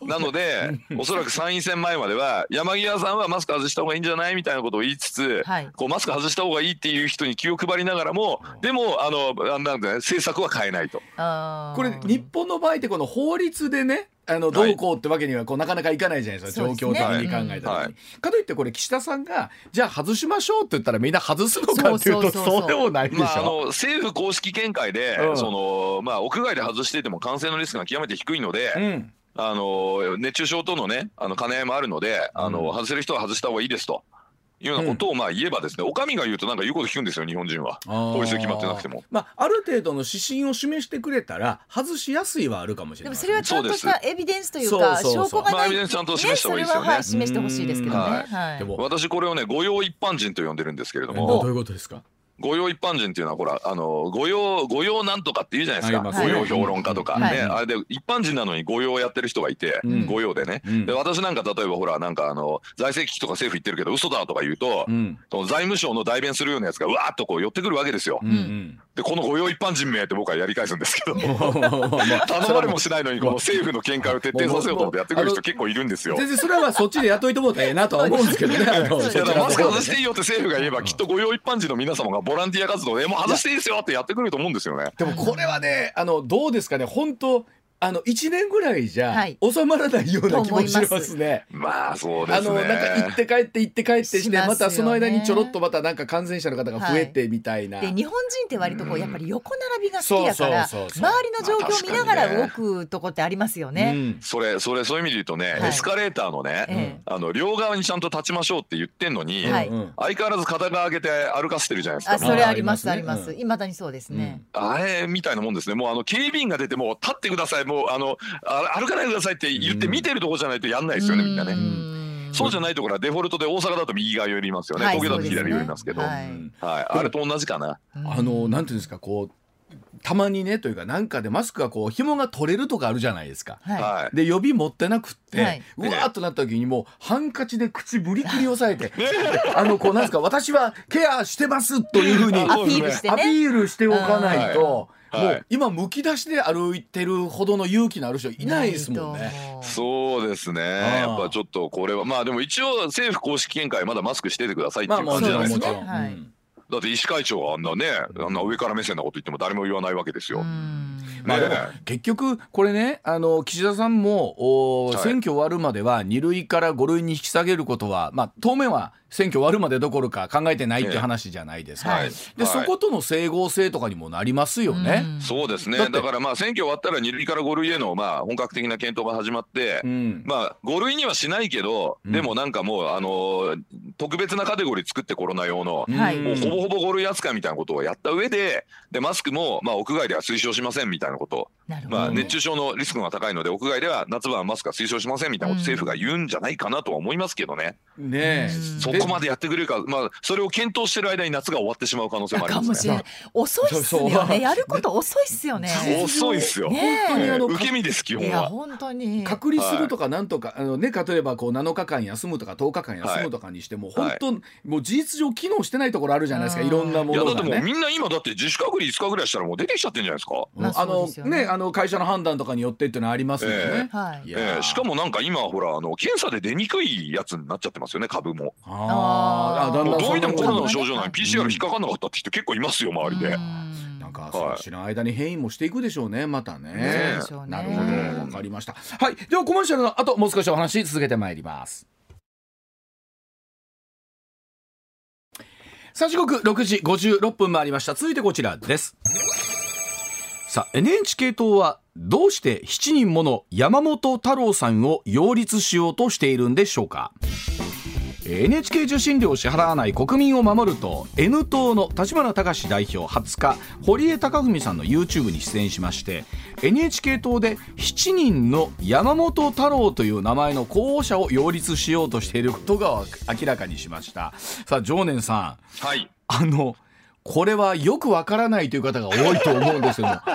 なのでおそらく参院選前までは山際さんはマスク外した方がいいんじゃないみたいなことを言いつつ、はい。こうマスク外した方がいいっていう人に気を配りながらもでもあのあなんだね政策は変えないと。これ日本の場合ってこの法律でねあのどうこうってわけにはこうなかなかいかないじゃないですか、そうですね。状況的に考えた時に、はい。かといってこれ岸田さんがじゃあ外しましょうって言ったらみんな外すのかっていうとそうそうそうそう。そうでもないでしょ、まあ、あの政府公式見解で、うん。そのまあ、屋外で外していても感染のリスクが極めて低いので、うんあの熱中症とのねあの兼ね合いもあるのであの、うん。外せる人は外した方がいいですと。いうようなことをまあ言えばですね、お上が言うとなんか言うこと聞くんですよ日本人は。法律で決まってなくても。まあ、ある程度の指針を示してくれたら外しやすいはあるかもしれないでもそれはちゃんとしたエビデンスというかそうそうそう。証拠がないまあエビデンスちゃんと示した方がいいですよね。それははい示してほしいですけどね。うん。はい。でも私これをね御用一般人と呼んでるんですけれどえどもういうことですか？御用一般人っていうのはほらあの御用御用なんとかって言うじゃないですか。あります御用評論家とか、はい。ねあれで一般人なのに御用やってる人がいて、うん。御用でね、うん。で私なんか例えばほらなんかあの財政危機とか政府言ってるけど嘘だとか言うと、うん。財務省の代弁するようなやつがうわーっとこう寄ってくるわけですよ。うんうんでこの御用一般人名って僕はやり返すんですけど。まあ頼まれもしないのにこの政府の見解を徹底させようと思ってやってくる人結構いるんですよ。全然それはそっちで雇いともうたらええなとは思うんですけどね。マスク外していいよって政府が言えばきっと御用一般人の皆様がボランティア活動でもう外していいですよってやってくると思うんですよね。でもこれはねあのどうですかね。本当あの1年ぐらいじゃはい収まらないような気もしますね。まあそうですね。あのなんか行って帰って行って帰ってしてねまたその間にちょろっとまたなんか感染者の方が増えてみたいな。で日本人って割とこうやっぱり横並びが好きだからそうそうそう周りの状況を見ながら動くとこってありますよね。うんそれそれそういう意味で言うとね、はいエスカレーターのね、えあの両側にちゃんと立ちましょうって言ってんのに、はいうん相変わらず肩が上げて歩かせてるじゃないですか。あそれありますあありま。すいまだにそうですね。あれみたいなもんですね。もうあの警備員が出てもう立ってください。もうあのあ歩かないでくださいって言ってうん。見てるとこじゃないとやんないですよねみんなね。ん。そうじゃないところはデフォルトで大阪だと右側寄りますよね。はい東京だと左寄りますけど、はい、はい。あれと同じかな。あのなんていうんですかこうたまにねというかなんかでマスクがこう紐が取れるとかあるじゃないですか。はい。はい。で予備持ってなくって、はい。うわーっとなった時にもうハンカチで口ぶりくり押さえて、あのこうなんですか私はケアしてますというふうにアピールしてアピねールしておかないと、もう今むき出しで歩いてるほどの勇気のある人いないですもんね。そうですね。やっぱちょっとこれはまあでも一応政府公式見解まだマスクしててくださいっていう感じじゃないですか。だって医師会長があんなねあんな上から目線なこと言っても誰も言わないわけですよ。うんまあでもね結局これねあの岸田さんもおはい。選挙終わるまでは2類から5類に引き下げることは、まあ、当面は選挙終わるまでどころか考えてないっていう話じゃないですか。はい。で、はい。そことの整合性とかにもなりますよね。うん。そうですね。だからまあ選挙終わったら2類から5類へのまあ本格的な検討が始まって、うん。まあ5類にはしないけど、うん。でもなんかもうあのー特別なカテゴリー作ってコロナ用の、はい。うんもうほぼほぼ5類扱いみたいなことをやった上ででマスクもまあ屋外では推奨しませんみたいなこと。なるほど、まあ、うん熱中症のリスクが高いので屋外では夏場はマスクは推奨しませんみたいなことうん。政府が言うんじゃないかなとは思いますけどね、ねえ。うん。そこまでやってくれるか、まあ、それを検討してる間に夏が終わってしまう可能性もありますね。かもしれない。遅いっすよね。やること遅いっすよね。遅いっすよ、ね本当に。あの受け身です基本いやは。本当に。隔離するとかなんとか、あのね例えばこう7日間休むとか10日間休むとかにしても、はい。本当もう事実上機能してないところあるじゃないですか、うん。いろんなもいやだってもうのがね。みんな今だって自主隔離5日ぐらいしたらもう出てきちゃってるんじゃないですか。あそうあね。ねあの会社の判断とかによってっていうのはありますよね。はい。い。やーええ。しかもなんか今ほらあの検査で出にくいやつになっちゃってますよね株も。あー。あだんだんどう見てもコロナの症状なのに PCR 引っかかんなかったって人結構いますよ周りで。うん。なんかはいその知らん間に変異もしていくでしょうねまたね。なるほど。わかりました。はい。ではコマーシャルの後もう少しお話続けてまいります。さあ時刻6時56分回りました。続いてこちらですさあ NHK 党はどうして7人もの山本太郎さんを擁立しようとしているんでしょうか？えー NHK 受信料を支払わない国民を守ると N 党の立花隆代表20日堀江貴文さんの YouTube に出演しまして NHK 党で7人の山本太郎という名前の候補者を擁立しようとしていることが明らかにしました。さあ常念さん。はい。あのこれはよくわからないという方が多いと思うんですけども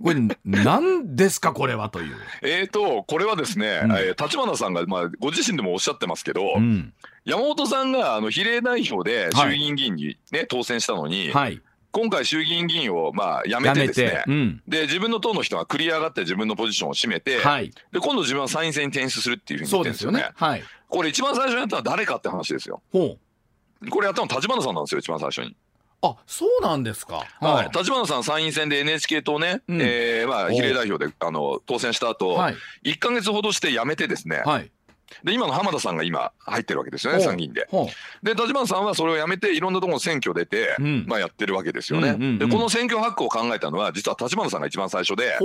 これ何ですかこれはという。えーとこれはですね、うんえー立花さんがまあご自身でもおっしゃってますけど、うん山本さんがあの比例代表で衆議院議員にね、当選したのに、はい、今回衆議院議員をまあ辞めやめてですねて、。うんで自分の党の人が繰り上がって自分のポジションを占めて、はい、で今度自分は参院選に転出するっていうふうに言そうですよってるんですよねね。はい。これ一番最初にやったのは誰かって話ですよ。ほう。これやったの立花さんなんですよ一番最初に。あ、そうなんですか。はい、立花さん参院選で NHK 党ね、うんえーまあ、比例代表であの当選した後、はい。1か月ほどして辞めてですね、はい。で今の浜田さんが今入ってるわけですよね参議院で。ほで立花さんはそれをやめていろんなところの選挙出て、うんまあ、やってるわけですよね。うんうんうんでこの選挙ハックを考えたのは実は立花さんが一番最初で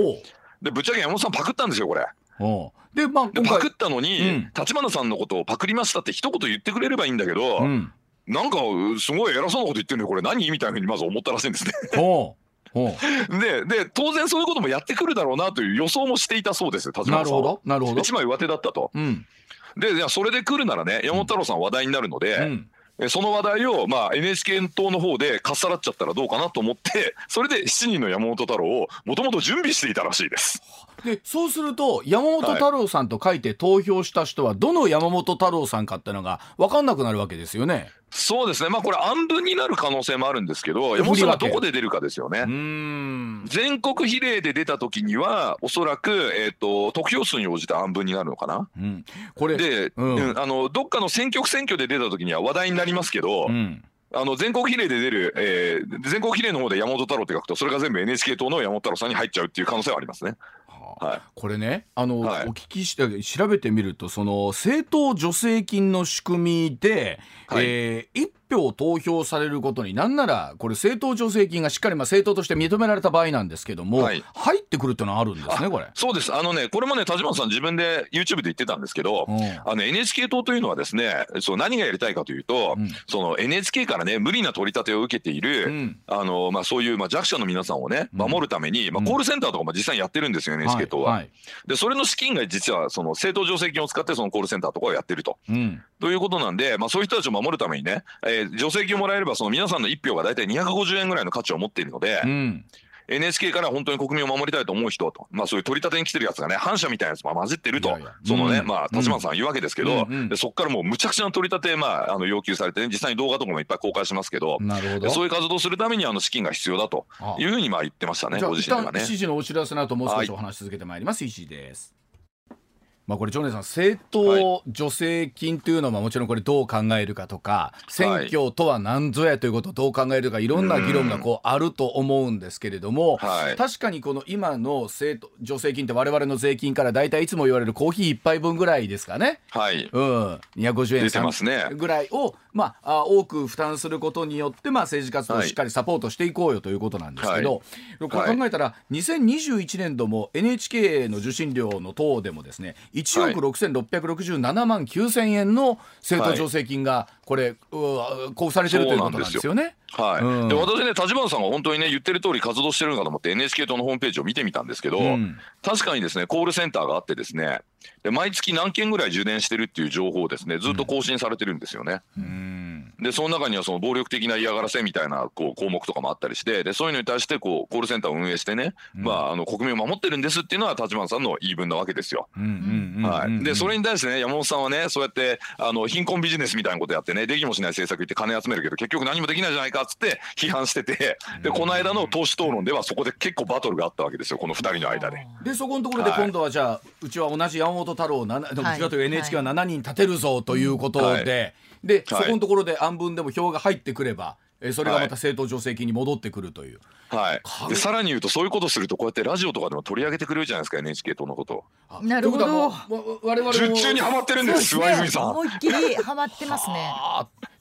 でぶっちゃけ山本さんパクったんですよこれ。で、まあ、パクっ。たのに、うん立花さんのことをパクりましたって一言言ってくれればいいんだけど、うん。なんかすごい偉そうなこと言ってるのよこれ何みたいなふうにまず思ったらしいんですね。でで当然そういうこともやってくるだろうなという予想もしていたそうです立う。な花さんはるほど。なるほど。一枚上手だったと。うん。でいやそれで来るならね山本太郎さん話題になるので、うん。えその話題を、まあ、NHK 党の方でかっさらっちゃったらどうかなと思って それで7人の山本太郎をもともと準備していたらしいです。で、そうすると、山本太郎さんと書いて投票した人は、どの山本太郎さんかってのが分かんなくなるわけですよね。そうですねまあこれ暗分になる可能性もあるんですけど山本さんがどこで出るかですよね。全国比例で出た時にはおそらく、えー、と得票数に応じて暗分になるのかな。うん。これ。で、うんうんあのどっかの選挙区選挙で出た時には話題になりますけど、うん。あの全国比例で出る、えー全国比例の方で山本太郎って書くとそれが全部 NHK 党の山本太郎さんに入っちゃうっていう可能性はありますね。はい。これねあの、はい。お聞きして調べてみるとその政党助成金の仕組みで、はい。えー、1票投票されることになんならこれ政党助成金がしっかりまあ政党として認められた場合なんですけども、はい。入ってくるっていうのはあるんですねこれ。そうです。あのねこれもね田島さん自分で YouTube で言ってたんですけど、うん。あの NHK 党というのはですねそう何がやりたいかというと、うん。その NHK からね無理な取り立てを受けている、うん。あのまあ、そういう、まあ、弱者の皆さんをねうん。守るために、まあ、うん。コールセンターとかも実際にやってるんですよ、NHK 党は。はい。はいでそれの資金が実はその政党助成金を使ってそのコールセンターとかをやってると。うん。ということなんで、まあ、そういう人たちを守るためにね、えー助成金をもらえればその皆さんの1票が大体250円ぐらいの価値を持っているので、うん NHK から本当に国民を守りたいと思う人と、まあ、そういう取り立てに来てるやつがね反社みたいなやつも混じってるといやいやそのね、うんまあ立花さん言うわけですけど、うんうんでそこからもうむちゃくちゃな取り立て、まあ、あの要求されて、ね、実際に動画とかもいっぱい公開しますけど。なるほどでそういう活動をするためにあの資金が必要だとあいうふうにまあ言ってましたね、ご自身ではね。7時のお知らせの後もう少しお話し続けてまいります、石井です。まあこれ、ジョネさん、政党助成金というのはもちろんこれどう考えるかとか、選挙とは何ぞやということをどう考えるか、いろんな議論がこうあると思うんですけれども、はい。確かにこの今の政党助成金って我々の税金から大体いつも言われるコーヒー一杯分ぐらいですかね。はい、うん、250円出てますね。ぐらいを、まあ、あ多く負担することによって、まあ、政治活動をしっかりサポートしていこうよということなんですけど、これ考えたら、2021年度も NHK の受信料の等でもですね1億6667万9000円の政党助成金がこれ、交付されてるということなんですよね。はい、うん。で私ね立花さんが本当にね言ってる通り活動してるのかと思って NHK 党のホームページを見てみたんですけど、うん。確かにですねコールセンターがあってですねで毎月何件ぐらい受電してるっていう情報をですねずっと更新されてるんですよね。うん。でその中にはその暴力的な嫌がらせみたいなこう項目とかもあったりしてでそういうのに対してこうコールセンターを運営してね、まあ、あの国民を守ってるんですっていうのは立花さんの言い分なわけですよ。でそれに対してね山本さんはねそうやってあの貧困ビジネスみたいなことやってねできもしない政策言って金集めるけど結局何もできないじゃないかっつって批判しててでこの間の党首討論ではそこで結構バトルがあったわけですよこの2人の間で。でそこのところで今度はじゃあ、うちは同じ山本太郎7でもはい違うとい。う NHK は7人立てるぞということで、はい。で、はい。そこのところで案文でも票が入ってくれば、えそれがまた政党助成金に戻ってくるという。はい。か、でさらに言うとそういうことするとこうやってラジオとかでも取り上げてくれるじゃないですか NHK 党のこと。なるほど。わ我々も。術中にはまってるんですそう上泉さん。思いっきりハマってますね。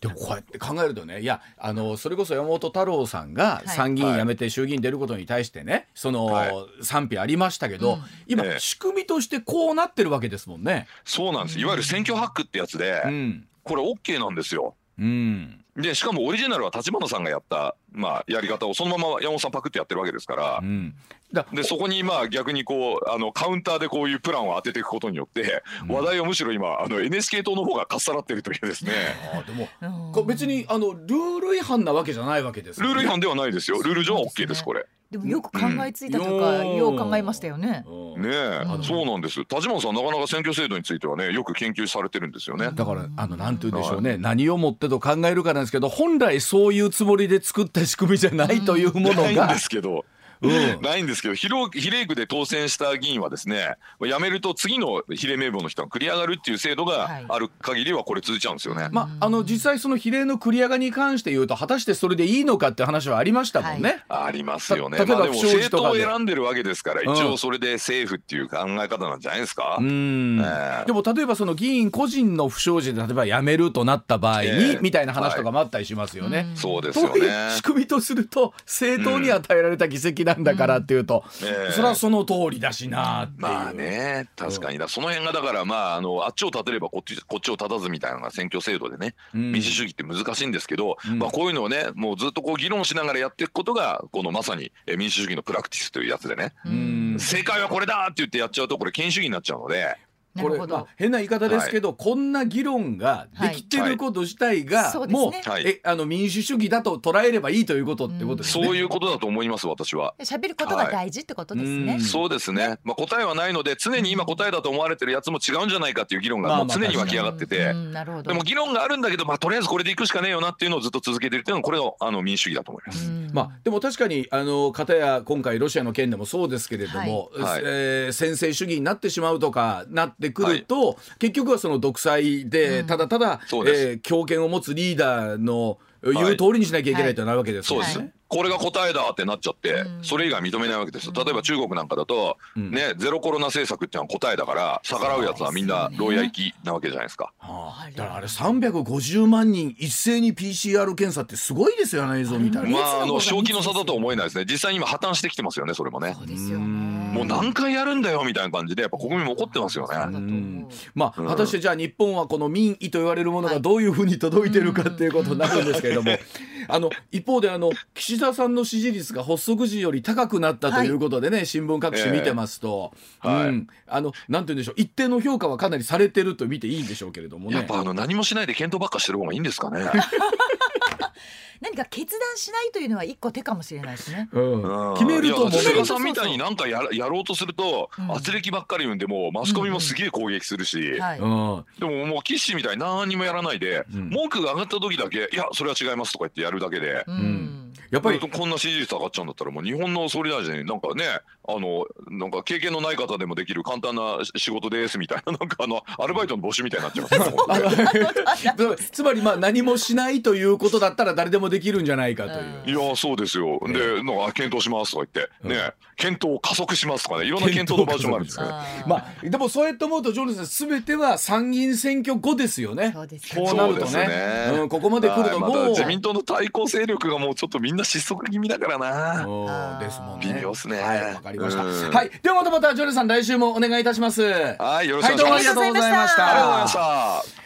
でもこうやって考えるとねいやあのそれこそ山本太郎さんがい。参議院辞めて衆議院出ることに対してね、その、はい。賛否ありましたけど、うん。今、ええ。仕組みとしてこうなってるわけですもんね。そうなんです。いわゆる選挙ハックってやつで、うん。これ OK なんですよ。うんでしかもオリジナルは立花さんがやった、まあ、やり方をそのまま山本さんパクってやってるわけですから。う、ん、だでそこにまあ逆にこうあのカウンターでこういうプランを当てていくことによって、話題をむしろ今あの NHK 党の方がかっさらってるというですね。あーでも別にあのルール違反なわけじゃないわけですよね。ルール違反ではないですよ。ルール上は OK ですこれ。でもよく考えついたとか、うん。よう考えましたよね。うん。ねえ、うん。そうなんです。立花さんなかなか選挙制度についてはねよく研究されてるんですよね。だからあのなんて言うんでしょうね、何をもってと考えるかなんですけど本来そういうつもりで作った仕組みじゃないというものないんがで、すけど。ないんですけど比例比例区で当選した議員はですね辞めると次の比例名簿の人が繰り上がるっていう制度はいがある限りはこれ続いちゃうんですよね。まあ、あの実際その比例の繰り上がりに関して言うと果たしてそれでいいのかって話はありましたもんね。ありますよね。た例えばまあでも不祥事政党をとかで選んでるわけですから、うん一応それで政府っていう考え方なんじゃないですか。うんええでも例えばその議員個人の不祥事で例えば辞めるとなった場合に、ええみたいな話とかもあったりしますよね。そうですよというね。仕組みとすると政党に与えられた議席なんだからっていうと、ええ。それはその通りだしなっていう。まあね、確かに。だ、その辺がだから、まあ、あの、あっちを立てればこっち、こっちを立たずみたいなのが選挙制度でね、うん。民主主義って難しいんですけど、うん。まあ、こういうのをね、もうずっとこう議論しながらやっていくことが、このまさにえ民主主義のプラクティスというやつでね、うん。正解はこれだって言ってやっちゃうと、これ権威主義になっちゃうので、これ、なるほどまあ、。変な言い方ですけど、こんな議論ができてること自体が、はいもう、はいえあの民主主義だと捉えればいいということってことですね。そういうことだと思います、私は。喋ることが大事ってことですね。はいうんそうですね、まあ、答えはないので、常に今、答えだと思われてるやつも違うんじゃないかっていう議論がもうまあまあ常に湧き上がってて。うんなるほど。でも議論があるんだけど、まあ、とりあえずこれでいくしかねえよなっていうのをずっと続けてるっていうのがこれがあの民主主義だと思います。うんまあ、でも確かにあの片や今回ロシアの件でもそうですけれども、はいはいえー専制主義になってしまうとかなってくると、結局はその独裁で、うんただただ、えー強権を持つリーダーの言う通りにしなきゃいけないとなるわけですよね。そうです、はいこれが答えだってなっちゃって、うんそれ以外認めないわけですよ。例えば中国なんかだと、うんね、ゼロコロナ政策っていうのは答えだから、逆らうやつはみんな牢屋行きなわけじゃないですか。はあ、だからあれ350万人一斉に PCR 検査ってすごいですよね映像見たら。うんまあ、あの正気の差だと思えないですね。実際に今破綻してきてますよね、それもねそ。うですよね。もう何回やるんだよみたいな感じで、やっぱ国民も怒ってますよね。まあ、うん。果たしてじゃあ日本はこの民意と言われるものがどういうふうに届いてるかっていうことになるんですけれども、あの一方であの岸田さんの支持率が発足時より高くなったということでね、新聞各紙見てますと、ええ。はい。うん、あのなんて言うんでしょう。一定の評価はかなりされてると見ていいんでしょうけれどもね。やっぱあの何もしないで検討ばっかしてる方がいいんですかね。何か決断しないというのは一個手かもしれないですね。うん決めると菅さんみたいになんかやらやろうとすると、うん圧力ばっかり言うんでもうマスコミもすげえ攻撃するし、はい。うんでももう岸みたいに何にもやらないで、うん文句が上がった時だけ「いやそれは違います」とか言ってやるだけで。うん。やっぱりこんな支持率上がっちゃうんだったらもう日本の総理大臣なんかねあのなんか経験のない方でもできる簡単な仕事ですみたいななんかあのアルバイトの募集みたいになっちゃいますねもう。ね つまりまあ何もしないということだったら誰でもできるんじゃないかという。いやそうですよ、ねでなんか検討しますとか言って、うん。ね検討を加速しますとかねいろんな検討のバージョンがあるんですよあー まあでもそうやって思うとジョルさんすべては参議院選挙後ですよね。そうですよこうなるとね。ね。うん、ここまで来るともう、自民党の対抗勢力がもうちょっとみんな失速気味だからな。ですもんね。微妙っすね。はい、わかりました。うんはい、ではまたまたジョルさん来週もお願いいたします。はい、よろしくお願いします。りがとうございましありがとうございましたありがとうございたま。した。